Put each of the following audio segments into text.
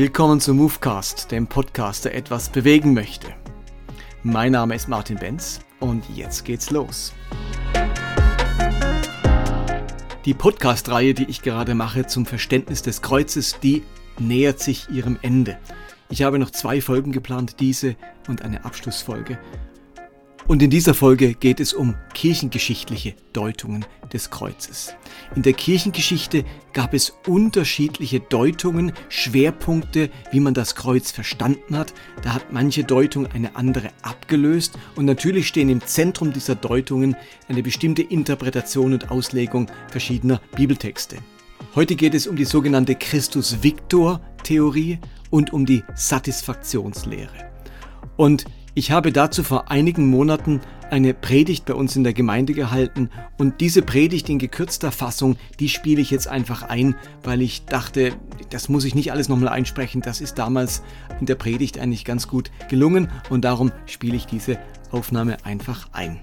Willkommen zum Movecast, dem Podcast, der etwas bewegen möchte. Mein Name ist Martin Benz und jetzt geht's los. Die Podcast-Reihe, die ich gerade mache zum Verständnis des Kreuzes, die nähert sich ihrem Ende. Ich habe noch zwei Folgen geplant, diese und eine Abschlussfolge. Und in dieser Folge geht es um kirchengeschichtliche Deutungen des Kreuzes. In der Kirchengeschichte gab es unterschiedliche Deutungen, Schwerpunkte, wie man das Kreuz verstanden hat. Da hat manche Deutung eine andere abgelöst und natürlich stehen im Zentrum dieser Deutungen eine bestimmte Interpretation und Auslegung verschiedener Bibeltexte. Heute geht es um die sogenannte Christus-Victor-Theorie und um die Satisfaktionslehre. Und ich habe dazu vor einigen Monaten eine Predigt bei uns in der Gemeinde gehalten und diese Predigt in gekürzter Fassung, die spiele ich jetzt einfach ein, weil ich dachte, das muss ich nicht alles nochmal einsprechen, das ist damals in der Predigt eigentlich ganz gut gelungen und darum spiele ich diese Aufnahme einfach ein.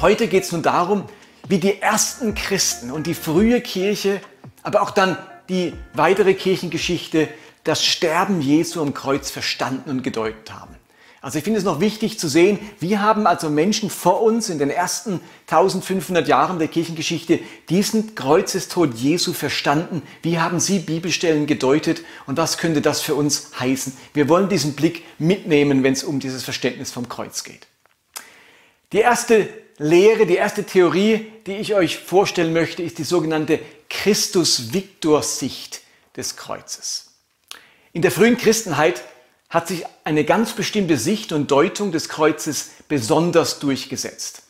Heute geht es nun darum, wie die ersten Christen und die frühe Kirche, aber auch dann die weitere Kirchengeschichte das Sterben Jesu am Kreuz verstanden und gedeutet haben. Also ich finde es noch wichtig zu sehen, wie haben also Menschen vor uns in den ersten 1500 Jahren der Kirchengeschichte diesen Kreuzestod Jesu verstanden, wie haben sie Bibelstellen gedeutet und was könnte das für uns heißen. Wir wollen diesen Blick mitnehmen, wenn es um dieses Verständnis vom Kreuz geht. Die erste Lehre, die erste Theorie, die ich euch vorstellen möchte, ist die sogenannte Christus-Victor-Sicht des Kreuzes. In der frühen Christenheit hat sich eine ganz bestimmte Sicht und Deutung des Kreuzes besonders durchgesetzt.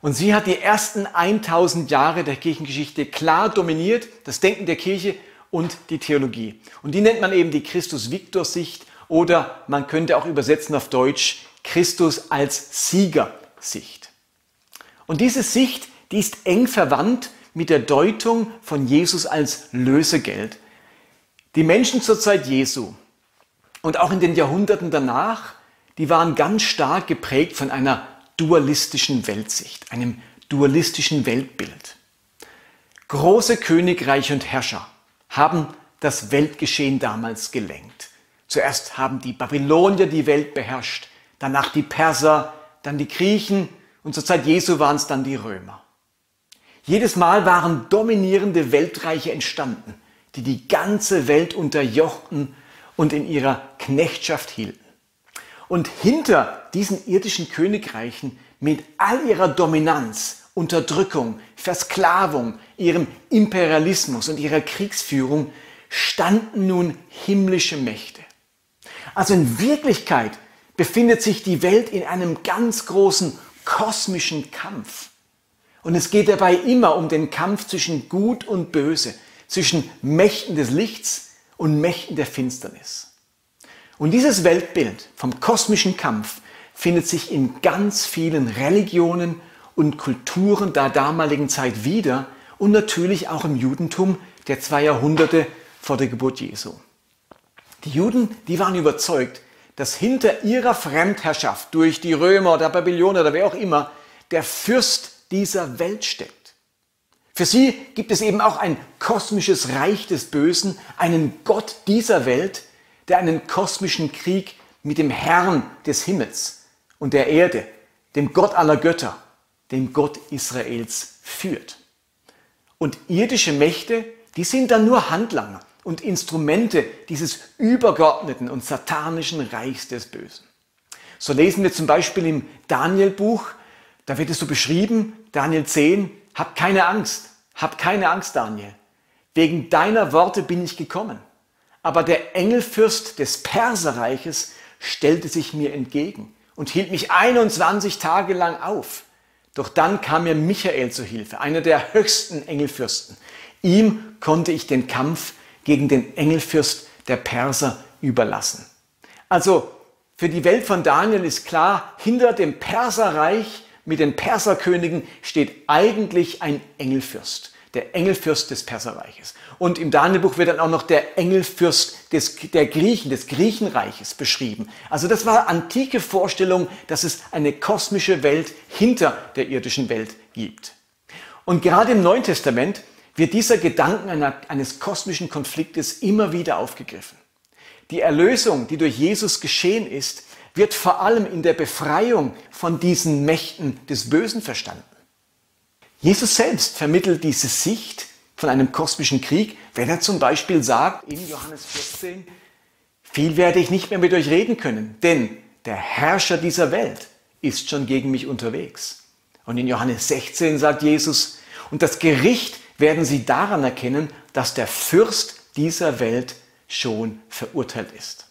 Und sie hat die ersten 1000 Jahre der Kirchengeschichte klar dominiert, das Denken der Kirche und die Theologie. Und die nennt man eben die Christus-Victor-Sicht oder man könnte auch übersetzen auf Deutsch Christus als Siegersicht. Und diese Sicht, die ist eng verwandt mit der Deutung von Jesus als Lösegeld, die Menschen zur Zeit Jesu und auch in den Jahrhunderten danach, die waren ganz stark geprägt von einer dualistischen Weltsicht, einem dualistischen Weltbild. Große Königreiche und Herrscher haben das Weltgeschehen damals gelenkt. Zuerst haben die Babylonier die Welt beherrscht, danach die Perser, dann die Griechen und zur Zeit Jesu waren es dann die Römer. Jedes Mal waren dominierende Weltreiche entstanden die die ganze Welt unterjochten und in ihrer Knechtschaft hielten. Und hinter diesen irdischen Königreichen mit all ihrer Dominanz, Unterdrückung, Versklavung, ihrem Imperialismus und ihrer Kriegsführung standen nun himmlische Mächte. Also in Wirklichkeit befindet sich die Welt in einem ganz großen kosmischen Kampf. Und es geht dabei immer um den Kampf zwischen Gut und Böse, zwischen Mächten des Lichts und Mächten der Finsternis. Und dieses Weltbild vom kosmischen Kampf findet sich in ganz vielen Religionen und Kulturen der damaligen Zeit wieder und natürlich auch im Judentum der zwei Jahrhunderte vor der Geburt Jesu. Die Juden, die waren überzeugt, dass hinter ihrer Fremdherrschaft durch die Römer oder Babylonier oder wer auch immer der Fürst dieser Welt steckt. Für sie gibt es eben auch ein kosmisches Reich des Bösen, einen Gott dieser Welt, der einen kosmischen Krieg mit dem Herrn des Himmels und der Erde, dem Gott aller Götter, dem Gott Israels führt. Und irdische Mächte, die sind dann nur Handlanger und Instrumente dieses übergeordneten und satanischen Reichs des Bösen. So lesen wir zum Beispiel im Daniel-Buch, da wird es so beschrieben, Daniel 10, hab keine Angst, hab keine Angst, Daniel. Wegen deiner Worte bin ich gekommen. Aber der Engelfürst des Perserreiches stellte sich mir entgegen und hielt mich 21 Tage lang auf. Doch dann kam mir Michael zu Hilfe, einer der höchsten Engelfürsten. Ihm konnte ich den Kampf gegen den Engelfürst der Perser überlassen. Also für die Welt von Daniel ist klar, hinter dem Perserreich mit den Perserkönigen steht eigentlich ein Engelfürst, der Engelfürst des Perserreiches. Und im Danielbuch wird dann auch noch der Engelfürst des, der Griechen, des Griechenreiches beschrieben. Also das war antike Vorstellung, dass es eine kosmische Welt hinter der irdischen Welt gibt. Und gerade im Neuen Testament wird dieser Gedanken einer, eines kosmischen Konfliktes immer wieder aufgegriffen. Die Erlösung, die durch Jesus geschehen ist, wird vor allem in der Befreiung von diesen Mächten des Bösen verstanden. Jesus selbst vermittelt diese Sicht von einem kosmischen Krieg, wenn er zum Beispiel sagt in Johannes 14, viel werde ich nicht mehr mit euch reden können, denn der Herrscher dieser Welt ist schon gegen mich unterwegs. Und in Johannes 16 sagt Jesus, und das Gericht werden sie daran erkennen, dass der Fürst dieser Welt schon verurteilt ist.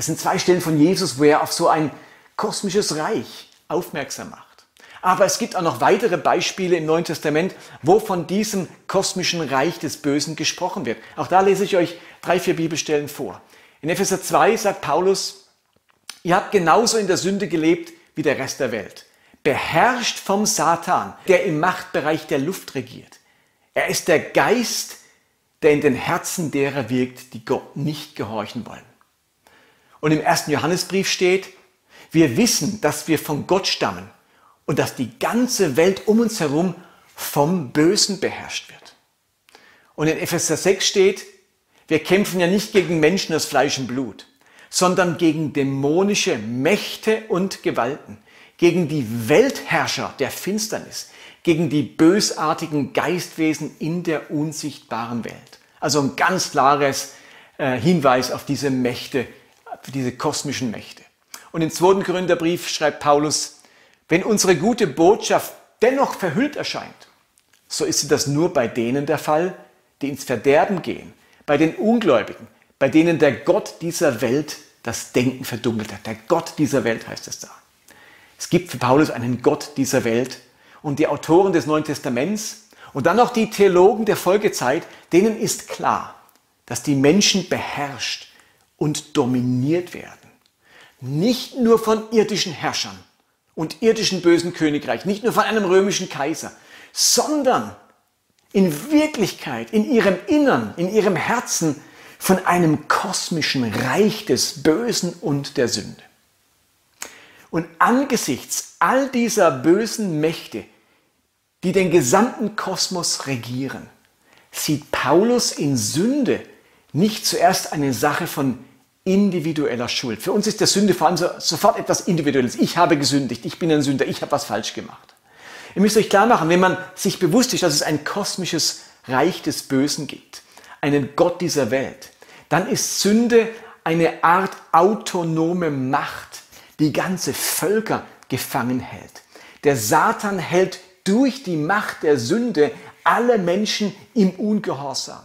Das sind zwei Stellen von Jesus, wo er auf so ein kosmisches Reich aufmerksam macht. Aber es gibt auch noch weitere Beispiele im Neuen Testament, wo von diesem kosmischen Reich des Bösen gesprochen wird. Auch da lese ich euch drei, vier Bibelstellen vor. In Epheser 2 sagt Paulus, ihr habt genauso in der Sünde gelebt wie der Rest der Welt. Beherrscht vom Satan, der im Machtbereich der Luft regiert. Er ist der Geist, der in den Herzen derer wirkt, die Gott nicht gehorchen wollen. Und im ersten Johannesbrief steht, wir wissen, dass wir von Gott stammen und dass die ganze Welt um uns herum vom Bösen beherrscht wird. Und in Epheser 6 steht, wir kämpfen ja nicht gegen Menschen aus Fleisch und Blut, sondern gegen dämonische Mächte und Gewalten, gegen die Weltherrscher der Finsternis, gegen die bösartigen Geistwesen in der unsichtbaren Welt. Also ein ganz klares äh, Hinweis auf diese Mächte, auf diese kosmischen Mächte. Und im zweiten Korintherbrief schreibt Paulus, wenn unsere gute Botschaft dennoch verhüllt erscheint, so ist das nur bei denen der Fall, die ins Verderben gehen, bei den Ungläubigen, bei denen der Gott dieser Welt das Denken verdunkelt hat. Der Gott dieser Welt heißt es da. Es gibt für Paulus einen Gott dieser Welt und die Autoren des Neuen Testaments und dann auch die Theologen der Folgezeit, denen ist klar, dass die Menschen beherrscht und dominiert werden. Nicht nur von irdischen Herrschern, und irdischen bösen Königreich, nicht nur von einem römischen Kaiser, sondern in Wirklichkeit, in ihrem Innern, in ihrem Herzen von einem kosmischen Reich des Bösen und der Sünde. Und angesichts all dieser bösen Mächte, die den gesamten Kosmos regieren, sieht Paulus in Sünde nicht zuerst eine Sache von individueller Schuld. Für uns ist der Sünde vor allem so, sofort etwas Individuelles. Ich habe gesündigt, ich bin ein Sünder, ich habe was falsch gemacht. Ihr müsst euch klar machen, wenn man sich bewusst ist, dass es ein kosmisches Reich des Bösen gibt, einen Gott dieser Welt, dann ist Sünde eine Art autonome Macht, die ganze Völker gefangen hält. Der Satan hält durch die Macht der Sünde alle Menschen im Ungehorsam.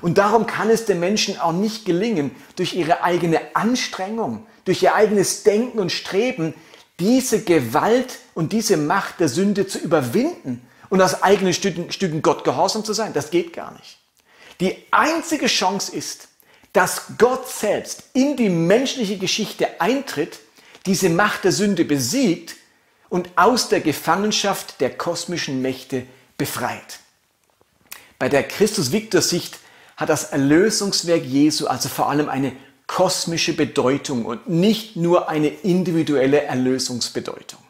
Und darum kann es den Menschen auch nicht gelingen, durch ihre eigene Anstrengung, durch ihr eigenes Denken und Streben, diese Gewalt und diese Macht der Sünde zu überwinden und aus eigenen Stücken, Stücken Gott gehorsam zu sein. Das geht gar nicht. Die einzige Chance ist, dass Gott selbst in die menschliche Geschichte eintritt, diese Macht der Sünde besiegt und aus der Gefangenschaft der kosmischen Mächte befreit. Bei der Christus-Victor-Sicht hat das Erlösungswerk Jesu also vor allem eine kosmische Bedeutung und nicht nur eine individuelle Erlösungsbedeutung.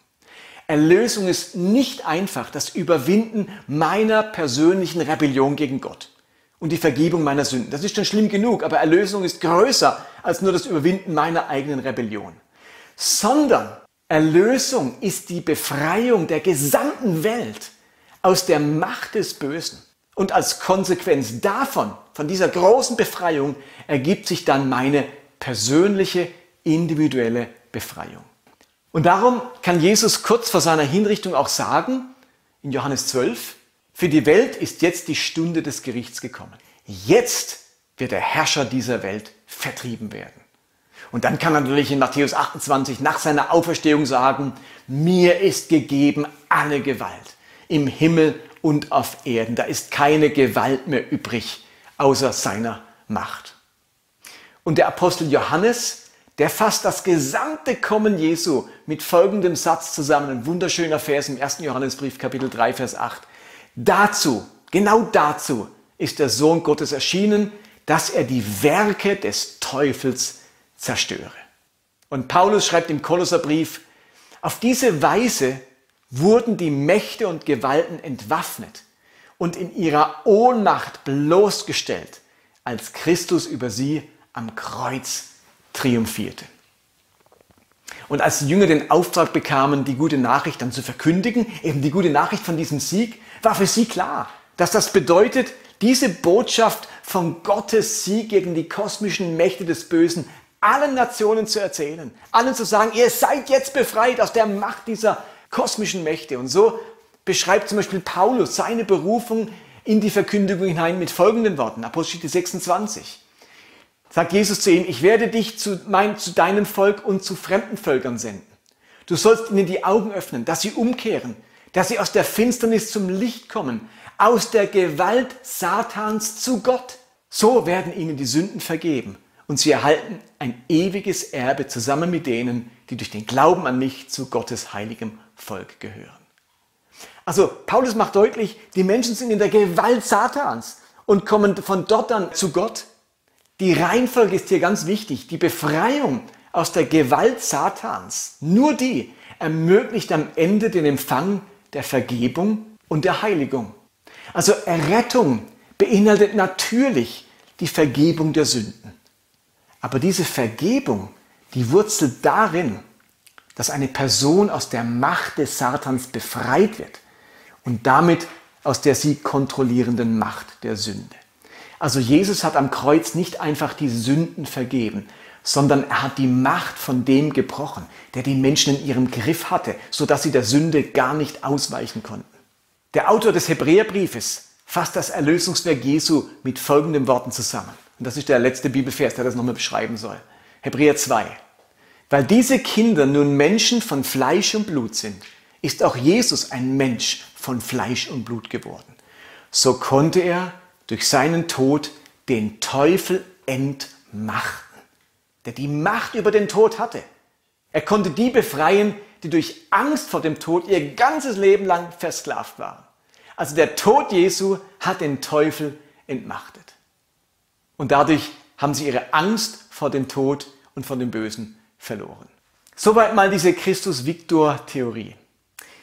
Erlösung ist nicht einfach das Überwinden meiner persönlichen Rebellion gegen Gott und die Vergebung meiner Sünden. Das ist schon schlimm genug, aber Erlösung ist größer als nur das Überwinden meiner eigenen Rebellion. Sondern Erlösung ist die Befreiung der gesamten Welt aus der Macht des Bösen. Und als Konsequenz davon, von dieser großen Befreiung, ergibt sich dann meine persönliche, individuelle Befreiung. Und darum kann Jesus kurz vor seiner Hinrichtung auch sagen, in Johannes 12, für die Welt ist jetzt die Stunde des Gerichts gekommen. Jetzt wird der Herrscher dieser Welt vertrieben werden. Und dann kann er natürlich in Matthäus 28 nach seiner Auferstehung sagen, mir ist gegeben alle Gewalt im Himmel und auf Erden. Da ist keine Gewalt mehr übrig außer seiner Macht. Und der Apostel Johannes, der fasst das gesamte Kommen Jesu mit folgendem Satz zusammen, ein wunderschöner Vers im 1. Johannesbrief Kapitel 3 Vers 8. Dazu, genau dazu ist der Sohn Gottes erschienen, dass er die Werke des Teufels zerstöre. Und Paulus schreibt im Kolosserbrief, auf diese Weise wurden die Mächte und Gewalten entwaffnet und in ihrer Ohnmacht bloßgestellt, als Christus über sie am Kreuz triumphierte. Und als die Jünger den Auftrag bekamen, die gute Nachricht dann zu verkündigen, eben die gute Nachricht von diesem Sieg, war für sie klar, dass das bedeutet, diese Botschaft von Gottes Sieg gegen die kosmischen Mächte des Bösen allen Nationen zu erzählen, allen zu sagen, ihr seid jetzt befreit aus der Macht dieser kosmischen Mächte. Und so beschreibt zum Beispiel Paulus seine Berufung in die Verkündigung hinein mit folgenden Worten, Apostel 26. Sagt Jesus zu ihm, ich werde dich zu, mein, zu deinem Volk und zu fremden Völkern senden. Du sollst ihnen die Augen öffnen, dass sie umkehren, dass sie aus der Finsternis zum Licht kommen, aus der Gewalt Satans zu Gott. So werden ihnen die Sünden vergeben und sie erhalten ein ewiges Erbe zusammen mit denen, die durch den Glauben an mich zu Gottes heiligem Volk gehören. Also Paulus macht deutlich, die Menschen sind in der Gewalt Satans und kommen von dort dann zu Gott. Die Reihenfolge ist hier ganz wichtig. Die Befreiung aus der Gewalt Satans, nur die ermöglicht am Ende den Empfang der Vergebung und der Heiligung. Also Errettung beinhaltet natürlich die Vergebung der Sünden. Aber diese Vergebung, die wurzelt darin, dass eine Person aus der Macht des Satans befreit wird und damit aus der sie kontrollierenden Macht der Sünde. Also Jesus hat am Kreuz nicht einfach die Sünden vergeben, sondern er hat die Macht von dem gebrochen, der die Menschen in ihrem Griff hatte, sodass sie der Sünde gar nicht ausweichen konnten. Der Autor des Hebräerbriefes fasst das Erlösungswerk Jesu mit folgenden Worten zusammen. Und das ist der letzte Bibelvers, der das nochmal beschreiben soll. Hebräer 2. Weil diese Kinder nun Menschen von Fleisch und Blut sind, ist auch Jesus ein Mensch von Fleisch und Blut geworden. So konnte er durch seinen Tod den Teufel entmachten, der die Macht über den Tod hatte. Er konnte die befreien, die durch Angst vor dem Tod ihr ganzes Leben lang versklavt waren. Also der Tod Jesu hat den Teufel entmachtet. Und dadurch haben sie ihre Angst vor dem Tod und vor dem Bösen verloren. Soweit mal diese Christus-Victor-Theorie.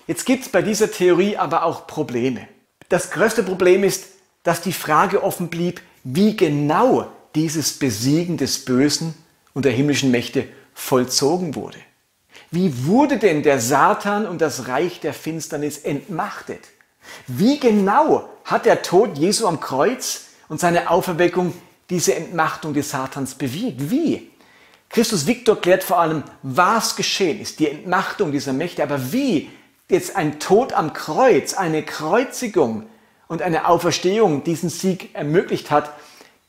Jetzt gibt es bei dieser Theorie aber auch Probleme. Das größte Problem ist, dass die Frage offen blieb, wie genau dieses Besiegen des Bösen und der himmlischen Mächte vollzogen wurde. Wie wurde denn der Satan und das Reich der Finsternis entmachtet? Wie genau hat der Tod Jesu am Kreuz und seine Auferweckung diese Entmachtung des Satans bewirkt? Wie? Christus Victor klärt vor allem, was geschehen ist, die Entmachtung dieser Mächte, aber wie jetzt ein Tod am Kreuz, eine Kreuzigung und eine Auferstehung diesen Sieg ermöglicht hat,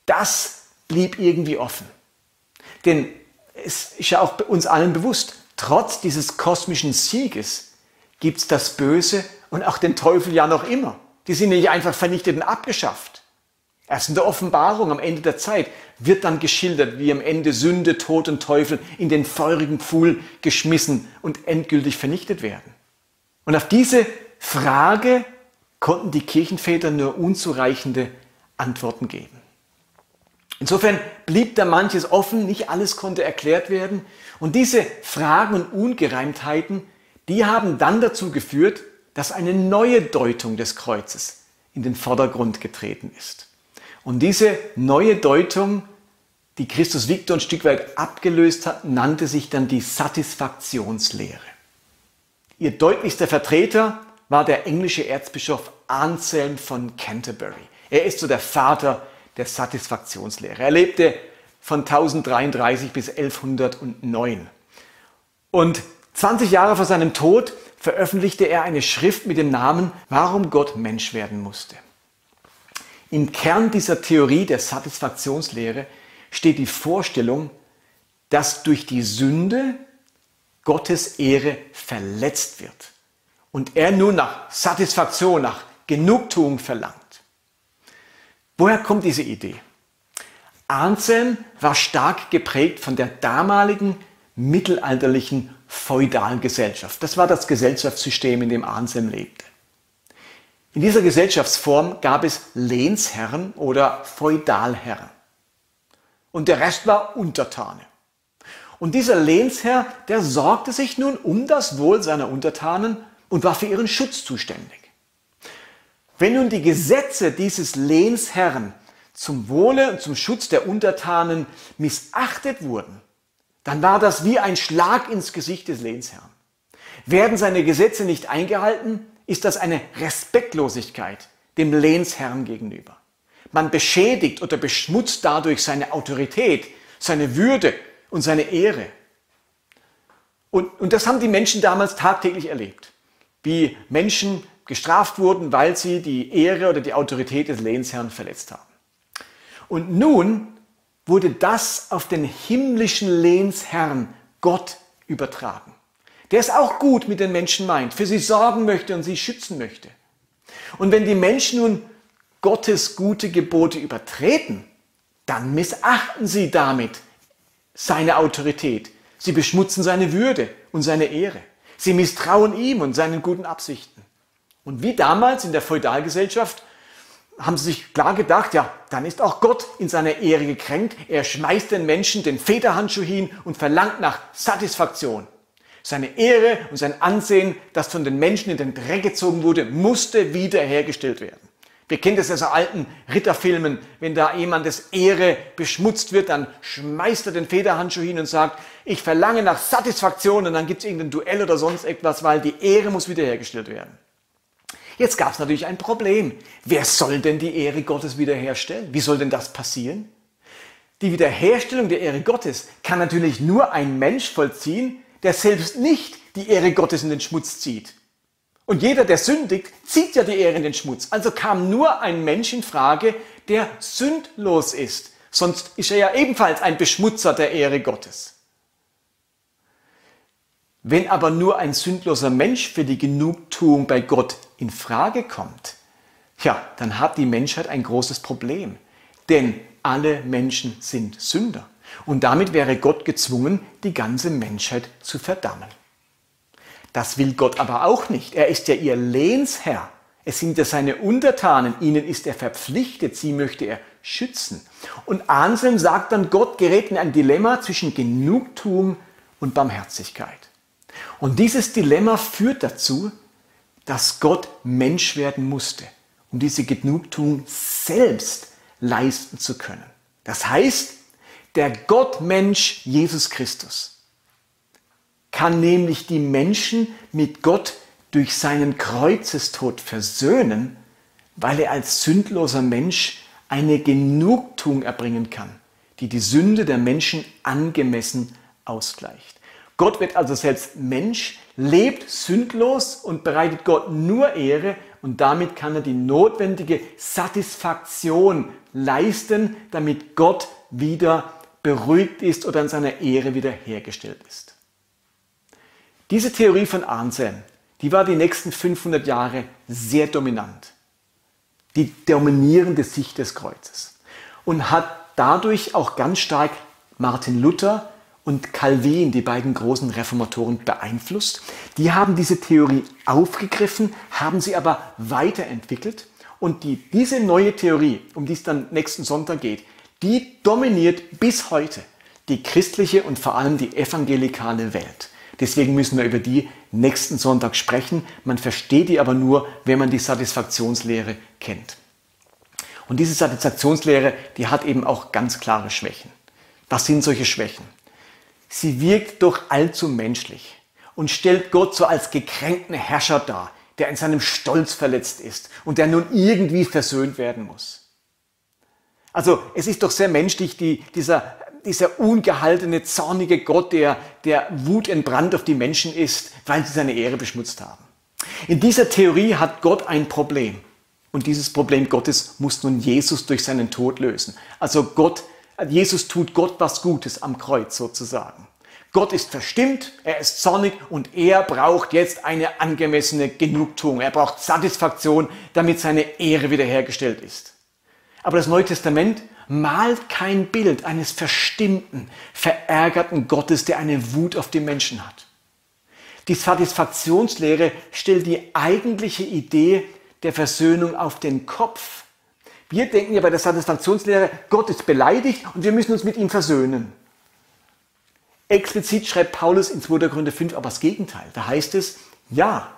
das blieb irgendwie offen. Denn es ist ja auch uns allen bewusst, trotz dieses kosmischen Sieges gibt es das Böse und auch den Teufel ja noch immer. Die sind nicht einfach vernichtet und abgeschafft. Erst in der Offenbarung am Ende der Zeit wird dann geschildert, wie am Ende Sünde, Tod und Teufel in den feurigen Pfuhl geschmissen und endgültig vernichtet werden. Und auf diese Frage konnten die Kirchenväter nur unzureichende Antworten geben. Insofern blieb da manches offen, nicht alles konnte erklärt werden. Und diese Fragen und Ungereimtheiten, die haben dann dazu geführt, dass eine neue Deutung des Kreuzes in den Vordergrund getreten ist. Und diese neue Deutung, die Christus Victor ein Stück weit abgelöst hat, nannte sich dann die Satisfaktionslehre. Ihr deutlichster Vertreter war der englische Erzbischof Anselm von Canterbury. Er ist so der Vater der Satisfaktionslehre. Er lebte von 1033 bis 1109. Und 20 Jahre vor seinem Tod veröffentlichte er eine Schrift mit dem Namen Warum Gott Mensch werden musste. Im Kern dieser Theorie der Satisfaktionslehre steht die Vorstellung, dass durch die Sünde Gottes Ehre verletzt wird und er nun nach Satisfaktion, nach Genugtuung verlangt. Woher kommt diese Idee? Anselm war stark geprägt von der damaligen mittelalterlichen feudalen Gesellschaft. Das war das Gesellschaftssystem, in dem Anselm lebte. In dieser Gesellschaftsform gab es Lehnsherren oder Feudalherren. Und der Rest war Untertane. Und dieser Lehnsherr, der sorgte sich nun um das Wohl seiner Untertanen und war für ihren Schutz zuständig. Wenn nun die Gesetze dieses Lehnsherrn zum Wohle und zum Schutz der Untertanen missachtet wurden, dann war das wie ein Schlag ins Gesicht des Lehnsherrn. Werden seine Gesetze nicht eingehalten, ist das eine Respektlosigkeit dem Lehnsherrn gegenüber. Man beschädigt oder beschmutzt dadurch seine Autorität, seine Würde und seine Ehre. Und, und das haben die Menschen damals tagtäglich erlebt, wie Menschen gestraft wurden, weil sie die Ehre oder die Autorität des Lehnsherrn verletzt haben. Und nun wurde das auf den himmlischen Lehnsherrn Gott übertragen. Der es auch gut mit den Menschen meint, für sie sorgen möchte und sie schützen möchte. Und wenn die Menschen nun Gottes gute Gebote übertreten, dann missachten sie damit seine Autorität. Sie beschmutzen seine Würde und seine Ehre. Sie misstrauen ihm und seinen guten Absichten. Und wie damals in der Feudalgesellschaft haben sie sich klar gedacht, ja, dann ist auch Gott in seiner Ehre gekränkt. Er schmeißt den Menschen den Federhandschuh hin und verlangt nach Satisfaktion. Seine Ehre und sein Ansehen, das von den Menschen in den Dreck gezogen wurde, musste wiederhergestellt werden. Wir kennen das aus alten Ritterfilmen, wenn da jemandes Ehre beschmutzt wird, dann schmeißt er den Federhandschuh hin und sagt, ich verlange nach Satisfaktion und dann gibt es irgendein Duell oder sonst etwas, weil die Ehre muss wiederhergestellt werden. Jetzt gab es natürlich ein Problem. Wer soll denn die Ehre Gottes wiederherstellen? Wie soll denn das passieren? Die Wiederherstellung der Ehre Gottes kann natürlich nur ein Mensch vollziehen, der selbst nicht die Ehre Gottes in den Schmutz zieht. Und jeder, der sündigt, zieht ja die Ehre in den Schmutz. Also kam nur ein Mensch in Frage, der sündlos ist. Sonst ist er ja ebenfalls ein Beschmutzer der Ehre Gottes. Wenn aber nur ein sündloser Mensch für die Genugtuung bei Gott in Frage kommt, ja, dann hat die Menschheit ein großes Problem. Denn alle Menschen sind Sünder. Und damit wäre Gott gezwungen, die ganze Menschheit zu verdammen. Das will Gott aber auch nicht. Er ist ja ihr Lehnsherr. Es sind ja seine Untertanen. Ihnen ist er verpflichtet. Sie möchte er schützen. Und Anselm sagt dann, Gott gerät in ein Dilemma zwischen Genugtuung und Barmherzigkeit. Und dieses Dilemma führt dazu, dass Gott Mensch werden musste, um diese Genugtuung selbst leisten zu können. Das heißt, der Gottmensch Jesus Christus kann nämlich die Menschen mit Gott durch seinen Kreuzestod versöhnen, weil er als sündloser Mensch eine Genugtuung erbringen kann, die die Sünde der Menschen angemessen ausgleicht. Gott wird also selbst Mensch, lebt sündlos und bereitet Gott nur Ehre und damit kann er die notwendige Satisfaktion leisten, damit Gott wieder beruhigt ist oder an seiner Ehre wiederhergestellt ist. Diese Theorie von Anselm, die war die nächsten 500 Jahre sehr dominant. Die dominierende Sicht des Kreuzes. Und hat dadurch auch ganz stark Martin Luther und Calvin, die beiden großen Reformatoren, beeinflusst. Die haben diese Theorie aufgegriffen, haben sie aber weiterentwickelt. Und die, diese neue Theorie, um die es dann nächsten Sonntag geht, die dominiert bis heute die christliche und vor allem die evangelikale Welt. Deswegen müssen wir über die nächsten Sonntag sprechen. Man versteht die aber nur, wenn man die Satisfaktionslehre kennt. Und diese Satisfaktionslehre, die hat eben auch ganz klare Schwächen. Was sind solche Schwächen? Sie wirkt doch allzu menschlich und stellt Gott so als gekränkten Herrscher dar, der in seinem Stolz verletzt ist und der nun irgendwie versöhnt werden muss. Also es ist doch sehr menschlich, die, dieser dieser ungehaltene, zornige Gott, der, der wutentbrannt auf die Menschen ist, weil sie seine Ehre beschmutzt haben. In dieser Theorie hat Gott ein Problem. Und dieses Problem Gottes muss nun Jesus durch seinen Tod lösen. Also Gott, Jesus tut Gott was Gutes am Kreuz sozusagen. Gott ist verstimmt, er ist zornig und er braucht jetzt eine angemessene Genugtuung. Er braucht Satisfaktion, damit seine Ehre wiederhergestellt ist. Aber das Neue Testament malt kein Bild eines verstimmten, verärgerten Gottes, der eine Wut auf die Menschen hat. Die Satisfaktionslehre stellt die eigentliche Idee der Versöhnung auf den Kopf. Wir denken ja bei der Satisfaktionslehre, Gott ist beleidigt und wir müssen uns mit ihm versöhnen. Explizit schreibt Paulus in 2. Korinther 5 aber das Gegenteil. Da heißt es, ja,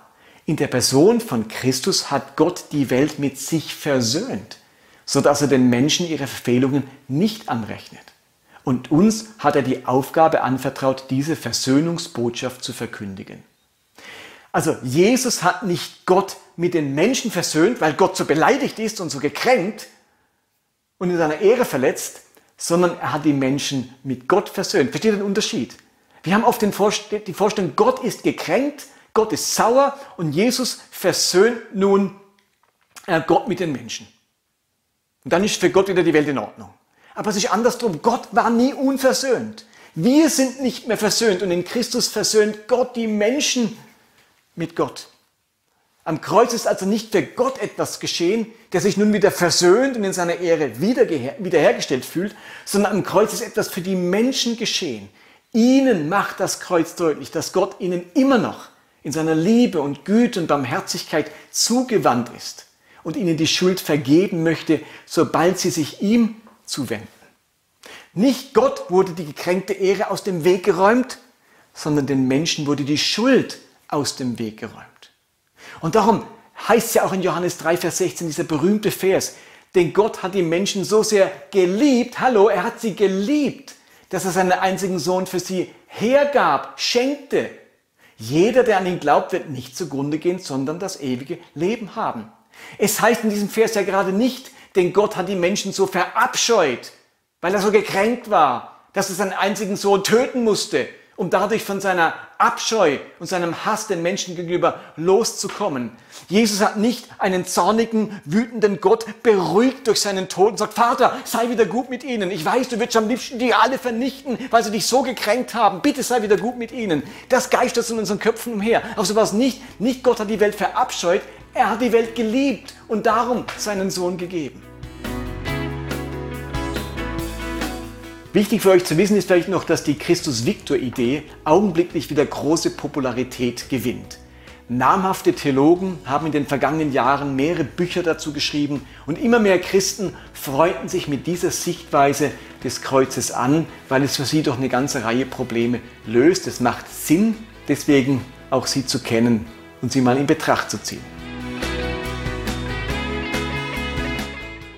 In der Person von Christus hat Gott die Welt mit sich versöhnt, sodass er den Menschen ihre Verfehlungen nicht anrechnet. Und uns hat er die Aufgabe anvertraut, diese Versöhnungsbotschaft zu verkündigen. Also Jesus hat nicht Gott mit den Menschen versöhnt, weil Gott so beleidigt ist und so gekränkt und in seiner Ehre verletzt, sondern er hat die Menschen mit Gott versöhnt. Versteht ihr den Unterschied? Wir haben oft die Vorstellung, Gott ist gekränkt, Gott ist sauer und Jesus versöhnt nun äh, Gott mit den Menschen. Und dann ist für Gott wieder die Welt in Ordnung. Aber es ist andersrum. Gott war nie unversöhnt. Wir sind nicht mehr versöhnt und in Christus versöhnt Gott die Menschen mit Gott. Am Kreuz ist also nicht für Gott etwas geschehen, der sich nun wieder versöhnt und in seiner Ehre wiederhergestellt fühlt, sondern am Kreuz ist etwas für die Menschen geschehen. Ihnen macht das Kreuz deutlich, dass Gott ihnen immer noch in seiner Liebe und Güte und Barmherzigkeit zugewandt ist und ihnen die Schuld vergeben möchte, sobald sie sich ihm zuwenden. Nicht Gott wurde die gekränkte Ehre aus dem Weg geräumt, sondern den Menschen wurde die Schuld aus dem Weg geräumt. Und darum heißt es ja auch in Johannes 3, Vers 16, dieser berühmte Vers, denn Gott hat die Menschen so sehr geliebt, hallo, er hat sie geliebt, dass er seinen einzigen Sohn für sie hergab, schenkte. Jeder, der an ihn glaubt, wird nicht zugrunde gehen, sondern das ewige Leben haben. Es heißt in diesem Vers ja gerade nicht, denn Gott hat die Menschen so verabscheut, weil er so gekränkt war, dass er seinen einzigen Sohn töten musste, um dadurch von seiner Abscheu und seinem Hass den Menschen gegenüber loszukommen. Jesus hat nicht einen zornigen, wütenden Gott beruhigt durch seinen Tod und sagt, Vater, sei wieder gut mit ihnen. Ich weiß, du willst am liebsten die alle vernichten, weil sie dich so gekränkt haben. Bitte sei wieder gut mit ihnen. Das geistert in unseren Köpfen umher. Aber so war es nicht. Nicht Gott hat die Welt verabscheut, er hat die Welt geliebt und darum seinen Sohn gegeben. Wichtig für euch zu wissen ist vielleicht noch, dass die Christus-Victor-Idee augenblicklich wieder große Popularität gewinnt. Namhafte Theologen haben in den vergangenen Jahren mehrere Bücher dazu geschrieben und immer mehr Christen freunden sich mit dieser Sichtweise des Kreuzes an, weil es für sie doch eine ganze Reihe Probleme löst. Es macht Sinn, deswegen auch sie zu kennen und sie mal in Betracht zu ziehen.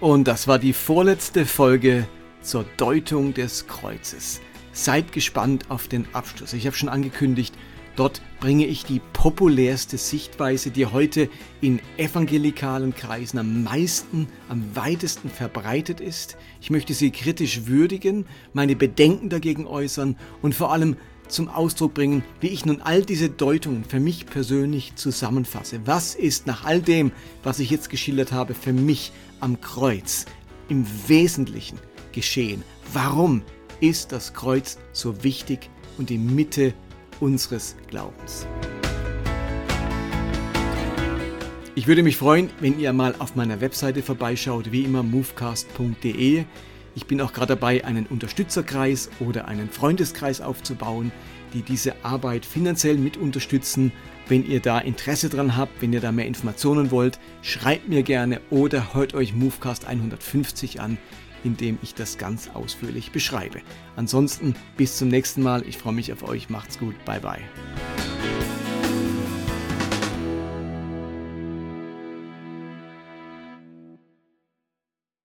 Und das war die vorletzte Folge zur Deutung des Kreuzes. Seid gespannt auf den Abschluss. Ich habe schon angekündigt, dort bringe ich die populärste Sichtweise, die heute in evangelikalen Kreisen am meisten, am weitesten verbreitet ist. Ich möchte sie kritisch würdigen, meine Bedenken dagegen äußern und vor allem zum Ausdruck bringen, wie ich nun all diese Deutungen für mich persönlich zusammenfasse. Was ist nach all dem, was ich jetzt geschildert habe, für mich am Kreuz im Wesentlichen geschehen? Warum ist das Kreuz so wichtig und die Mitte unseres Glaubens? Ich würde mich freuen, wenn ihr mal auf meiner Webseite vorbeischaut, wie immer movecast.de. Ich bin auch gerade dabei, einen Unterstützerkreis oder einen Freundeskreis aufzubauen, die diese Arbeit finanziell mit unterstützen. Wenn ihr da Interesse dran habt, wenn ihr da mehr Informationen wollt, schreibt mir gerne oder hört euch Movecast 150 an in dem ich das ganz ausführlich beschreibe. Ansonsten bis zum nächsten Mal. Ich freue mich auf euch. Macht's gut. Bye bye.